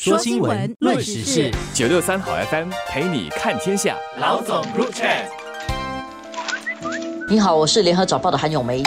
说新闻，论时事，九六三好 FM 陪你看天下。老总入场。你好，我是联合早报的韩永梅。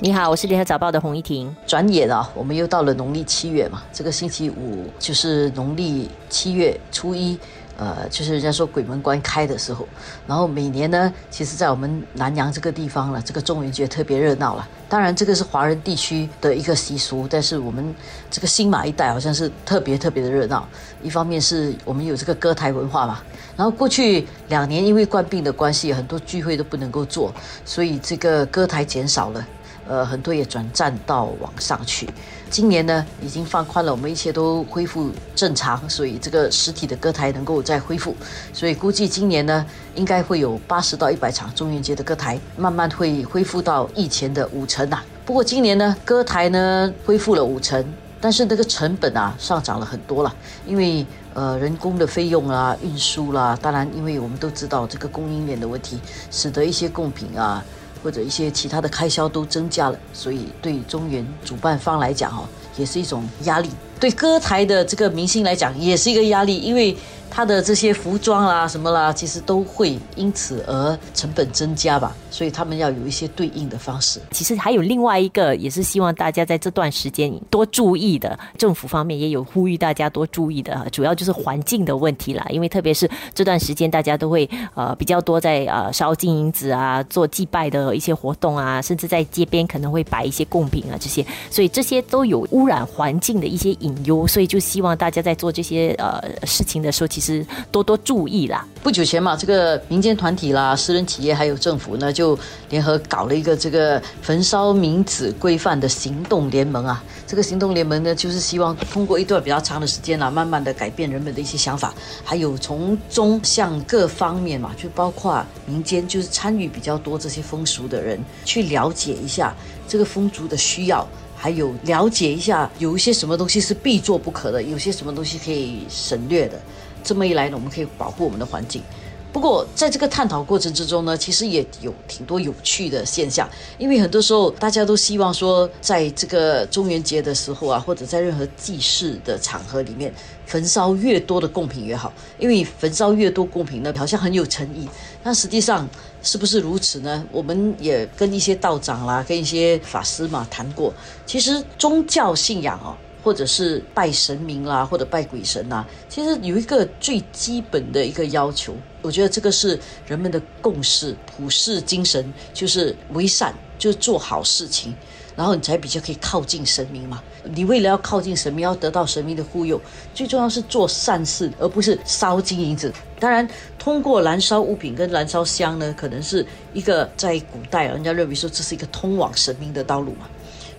你好，我是联合早报的洪一婷。转眼啊，我们又到了农历七月嘛，这个星期五就是农历七月初一。呃，就是人家说鬼门关开的时候，然后每年呢，其实，在我们南阳这个地方了，这个中元节特别热闹了。当然，这个是华人地区的一个习俗，但是我们这个新马一带好像是特别特别的热闹。一方面是我们有这个歌台文化嘛，然后过去两年因为冠病的关系，很多聚会都不能够做，所以这个歌台减少了。呃，很多也转战到网上去。今年呢，已经放宽了，我们一切都恢复正常，所以这个实体的歌台能够再恢复。所以估计今年呢，应该会有八十到一百场中元节的歌台，慢慢会恢复到以前的五成呐。不过今年呢，歌台呢恢复了五成，但是那个成本啊上涨了很多了，因为呃人工的费用啦、运输啦，当然因为我们都知道这个供应链的问题，使得一些贡品啊。或者一些其他的开销都增加了，所以对中原主办方来讲，哈，也是一种压力。对歌台的这个明星来讲，也是一个压力，因为。他的这些服装啦、什么啦，其实都会因此而成本增加吧，所以他们要有一些对应的方式。其实还有另外一个，也是希望大家在这段时间多注意的，政府方面也有呼吁大家多注意的，主要就是环境的问题啦。因为特别是这段时间，大家都会呃比较多在呃烧金银纸啊，做祭拜的一些活动啊，甚至在街边可能会摆一些贡品啊这些，所以这些都有污染环境的一些隐忧，所以就希望大家在做这些呃事情的时候，其实多多注意啦。不久前嘛，这个民间团体啦、私人企业还有政府呢，就就联合搞了一个这个焚烧冥纸规范的行动联盟啊。这个行动联盟呢，就是希望通过一段比较长的时间啦，慢慢的改变人们的一些想法，还有从中向各方面嘛，就包括民间，就是参与比较多这些风俗的人，去了解一下这个风俗的需要。还有了解一下，有一些什么东西是必做不可的，有些什么东西可以省略的。这么一来呢，我们可以保护我们的环境。不过，在这个探讨过程之中呢，其实也有挺多有趣的现象。因为很多时候，大家都希望说，在这个中元节的时候啊，或者在任何祭祀的场合里面，焚烧越多的贡品越好。因为焚烧越多贡品呢，好像很有诚意。那实际上是不是如此呢？我们也跟一些道长啦，跟一些法师嘛谈过。其实宗教信仰哦。或者是拜神明啦，或者拜鬼神呐，其实有一个最基本的一个要求，我觉得这个是人们的共识、普世精神，就是为善，就是做好事情，然后你才比较可以靠近神明嘛。你为了要靠近神明，要得到神明的护佑，最重要是做善事，而不是烧金银子。当然，通过燃烧物品跟燃烧香呢，可能是一个在古代人家认为说这是一个通往神明的道路嘛。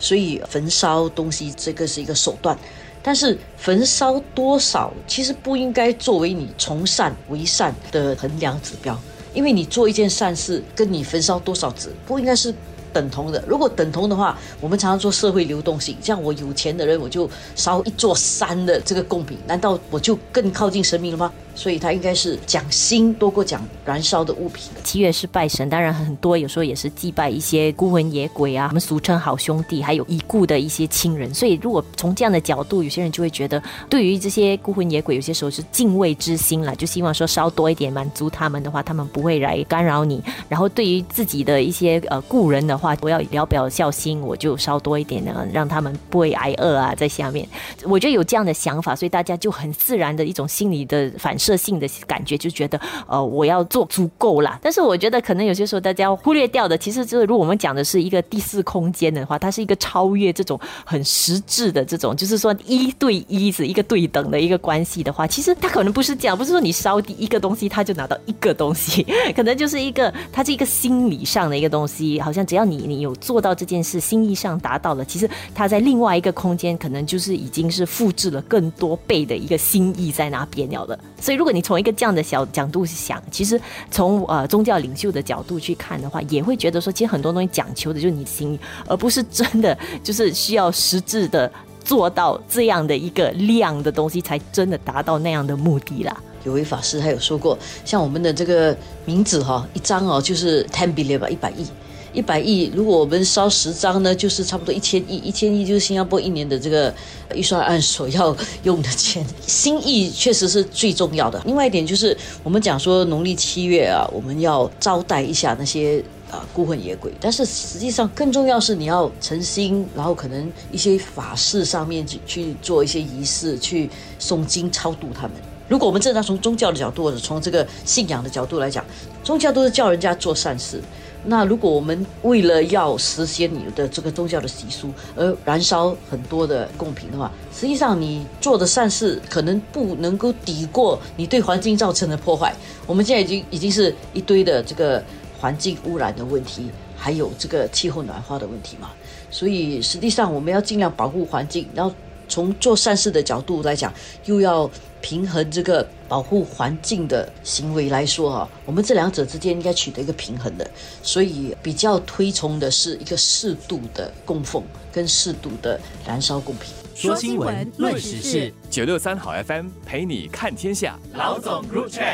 所以焚烧东西这个是一个手段，但是焚烧多少其实不应该作为你从善为善的衡量指标，因为你做一件善事跟你焚烧多少纸不应该是等同的。如果等同的话，我们常常说社会流动性，像我有钱的人我就烧一座山的这个贡品，难道我就更靠近神明了吗？所以它应该是讲心多过讲燃烧的物品。七月是拜神，当然很多有时候也是祭拜一些孤魂野鬼啊，我们俗称好兄弟，还有已故的一些亲人。所以如果从这样的角度，有些人就会觉得，对于这些孤魂野鬼，有些时候是敬畏之心了，就希望说烧多一点，满足他们的话，他们不会来干扰你。然后对于自己的一些呃故人的话，我要聊表孝心，我就烧多一点呢，让他们不会挨饿啊，在下面。我觉得有这样的想法，所以大家就很自然的一种心理的反。设性的感觉就觉得，呃，我要做足够啦。但是我觉得可能有些时候大家忽略掉的，其实就是如果我们讲的是一个第四空间的话，它是一个超越这种很实质的这种，就是说一对一是一个对等的一个关系的话，其实它可能不是这样，不是说你烧第一个东西他就拿到一个东西，可能就是一个它是一个心理上的一个东西，好像只要你你有做到这件事，心意上达到了，其实它在另外一个空间可能就是已经是复制了更多倍的一个心意在那边了的。所以，所以如果你从一个这样的小角度想，其实从呃宗教领袖的角度去看的话，也会觉得说，其实很多东西讲求的就是你的心意，而不是真的就是需要实质的做到这样的一个量的东西，才真的达到那样的目的啦。有位法师他有说过，像我们的这个名字哈，一张哦就是 ten billion 吧，一百亿。一百亿，如果我们烧十张呢，就是差不多一千亿，一千亿就是新加坡一年的这个预算案所要用的钱。心意确实是最重要的。另外一点就是，我们讲说农历七月啊，我们要招待一下那些啊孤魂野鬼，但是实际上更重要是你要诚心，然后可能一些法事上面去去做一些仪式，去诵经超度他们。如果我们正常从宗教的角度或者从这个信仰的角度来讲，宗教都是叫人家做善事。那如果我们为了要实现你的这个宗教的习俗而燃烧很多的贡品的话，实际上你做的善事可能不能够抵过你对环境造成的破坏。我们现在已经已经是一堆的这个环境污染的问题，还有这个气候暖化的问题嘛。所以实际上我们要尽量保护环境，然后从做善事的角度来讲，又要。平衡这个保护环境的行为来说啊，我们这两者之间应该取得一个平衡的，所以比较推崇的是一个适度的供奉跟适度的燃烧贡品。说新闻，论时事，九六三好 FM 陪你看天下。老总入场。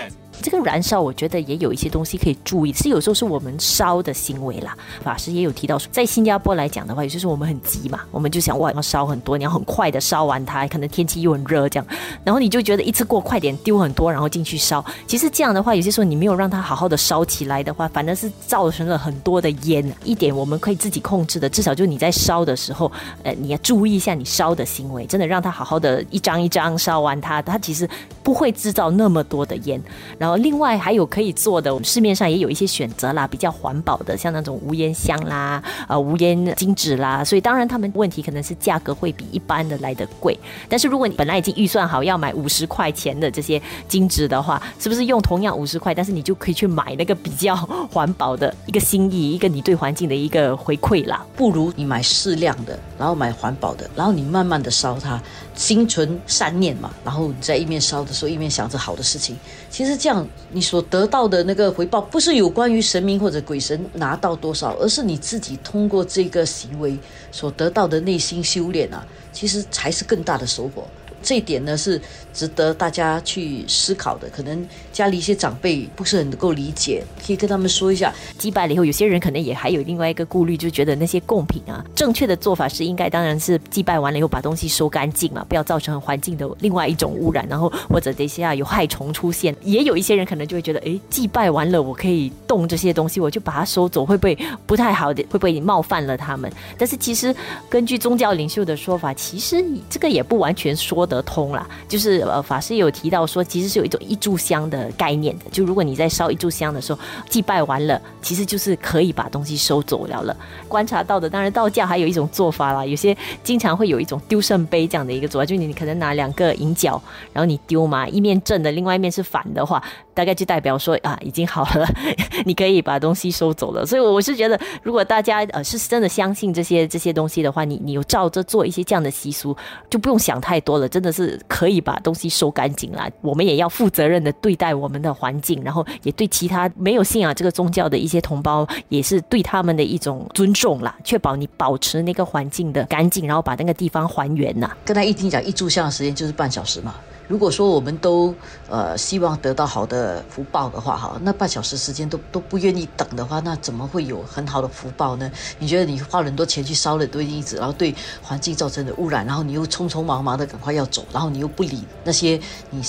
这个燃烧，我觉得也有一些东西可以注意，是有时候是我们烧的行为啦。法师也有提到说，在新加坡来讲的话，有些时候我们很急嘛，我们就想哇要烧很多，你要很快的烧完它，可能天气又很热这样，然后你就觉得一次过快点丢很多，然后进去烧。其实这样的话，有些时候你没有让它好好的烧起来的话，反而是造成了很多的烟。一点我们可以自己控制的，至少就你在烧的时候，呃，你要注意一下你烧的行为，真的让它好好的一张一张烧完它，它其实不会制造那么多的烟。然后另外还有可以做的，市面上也有一些选择啦，比较环保的，像那种无烟香啦，呃，无烟金纸啦。所以当然他们问题可能是价格会比一般的来的贵。但是如果你本来已经预算好要买五十块钱的这些金纸的话，是不是用同样五十块，但是你就可以去买那个比较环保的一个心意，一个你对环境的一个回馈啦？不如你买适量的，然后买环保的，然后你慢慢的烧它，心存善念嘛，然后你在一面烧的所以，一面想着好的事情。其实这样。你所得到的那个回报，不是有关于神明或者鬼神拿到多少，而是你自己通过这个行为所得到的内心修炼啊，其实才是更大的收获。这一点呢是值得大家去思考的。可能家里一些长辈不是很能够理解，可以跟他们说一下。祭拜了以后，有些人可能也还有另外一个顾虑，就觉得那些贡品啊，正确的做法是应该当然是祭拜完了以后把东西收干净嘛，不要造成环境的另外一种污染，然后或者等一下有害虫出现。也有一些人可能就会觉得，哎，祭拜完了我可以动这些东西，我就把它收走，会不会不太好的？会不会冒犯了他们？但是其实根据宗教领袖的说法，其实这个也不完全说得得通啦。就是呃，法师有提到说，其实是有一种一炷香的概念的。就如果你在烧一炷香的时候，祭拜完了，其实就是可以把东西收走了了。观察到的，当然道教还有一种做法啦，有些经常会有一种丢圣杯这样的一个做法，就你可能拿两个银角，然后你丢嘛，一面正的，另外一面是反的话，大概就代表说啊，已经好了，你可以把东西收走了。所以我是觉得，如果大家呃是真的相信这些这些东西的话，你你有照着做一些这样的习俗，就不用想太多了，真的是。可以把东西收干净啦。我们也要负责任的对待我们的环境，然后也对其他没有信仰这个宗教的一些同胞，也是对他们的一种尊重啦。确保你保持那个环境的干净，然后把那个地方还原呐。跟他一听讲一炷香的时间就是半小时嘛。如果说我们都呃希望得到好的福报的话，哈，那半小时时间都都不愿意等的话，那怎么会有很好的福报呢？你觉得你花很多钱去烧了堆金子，然后对环境造成的污染，然后你又匆匆忙忙的赶快要走，然后你又不理那些你。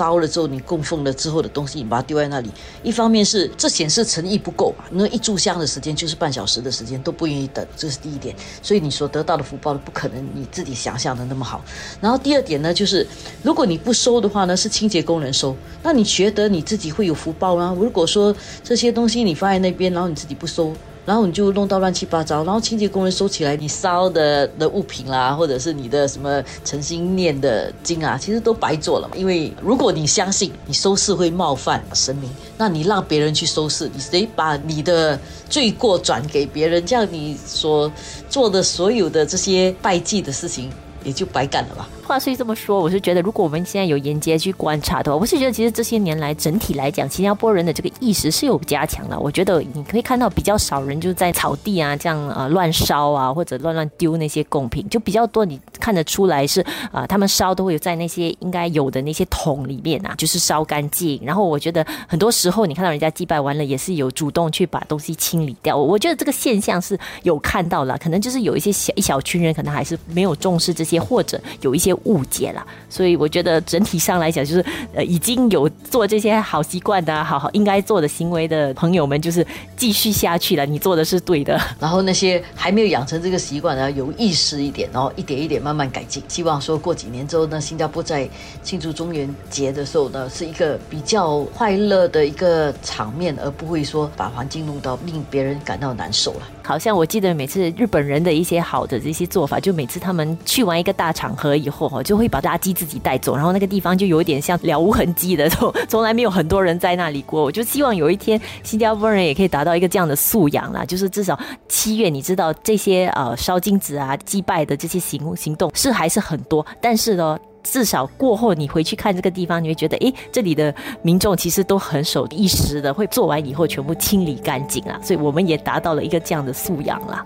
烧了之后，你供奉了之后的东西，你把它丢在那里。一方面是这显示诚意不够嘛，那一炷香的时间就是半小时的时间，都不愿意等，这是第一点。所以你所得到的福报不可能你自己想象的那么好。然后第二点呢，就是如果你不收的话呢，是清洁工人收，那你觉得你自己会有福报吗？如果说这些东西你放在那边，然后你自己不收。然后你就弄到乱七八糟，然后清洁工人收起来，你烧的的物品啦，或者是你的什么诚心念的经啊，其实都白做了嘛。因为如果你相信你收视会冒犯神明，那你让别人去收视，你得把你的罪过转给别人，这样你所做的所有的这些拜祭的事情也就白干了吧。话虽这么说，我是觉得如果我们现在有沿街去观察的话，我是觉得其实这些年来整体来讲，新加坡人的这个意识是有加强了。我觉得你可以看到比较少人就是在草地啊这样呃乱烧啊，或者乱乱丢那些贡品，就比较多。你看得出来是啊，他们烧都会有在那些应该有的那些桶里面啊，就是烧干净。然后我觉得很多时候你看到人家祭拜完了，也是有主动去把东西清理掉。我觉得这个现象是有看到了，可能就是有一些小一小群人可能还是没有重视这些，或者有一些误解了。所以我觉得整体上来讲，就是呃已经有做这些好习惯的、好好应该做的行为的朋友们，就是继续下去了。你做的是对的。然后那些还没有养成这个习惯的，有意识一点，然后一点一点慢慢改进。希望说过几年之后呢，新加坡在庆祝中元节的时候呢，是一个比较快乐的一个场面，而不会说把环境弄到令别人感到难受了。好像我记得每次日本人的一些好的这些做法，就每次他们去完一个大场合以后哈，就会把垃圾自己带走，然后那个地方就有点像了无痕迹的，从从来没有很多人在那里过。我就希望有一天新加坡人也可以达到一个这样的素养啦，就是至少七月你知道这些呃烧金子啊、祭拜的这些行行动是还是很多，但是呢。至少过后你回去看这个地方，你会觉得，诶，这里的民众其实都很守一时的，会做完以后全部清理干净啊，所以我们也达到了一个这样的素养了。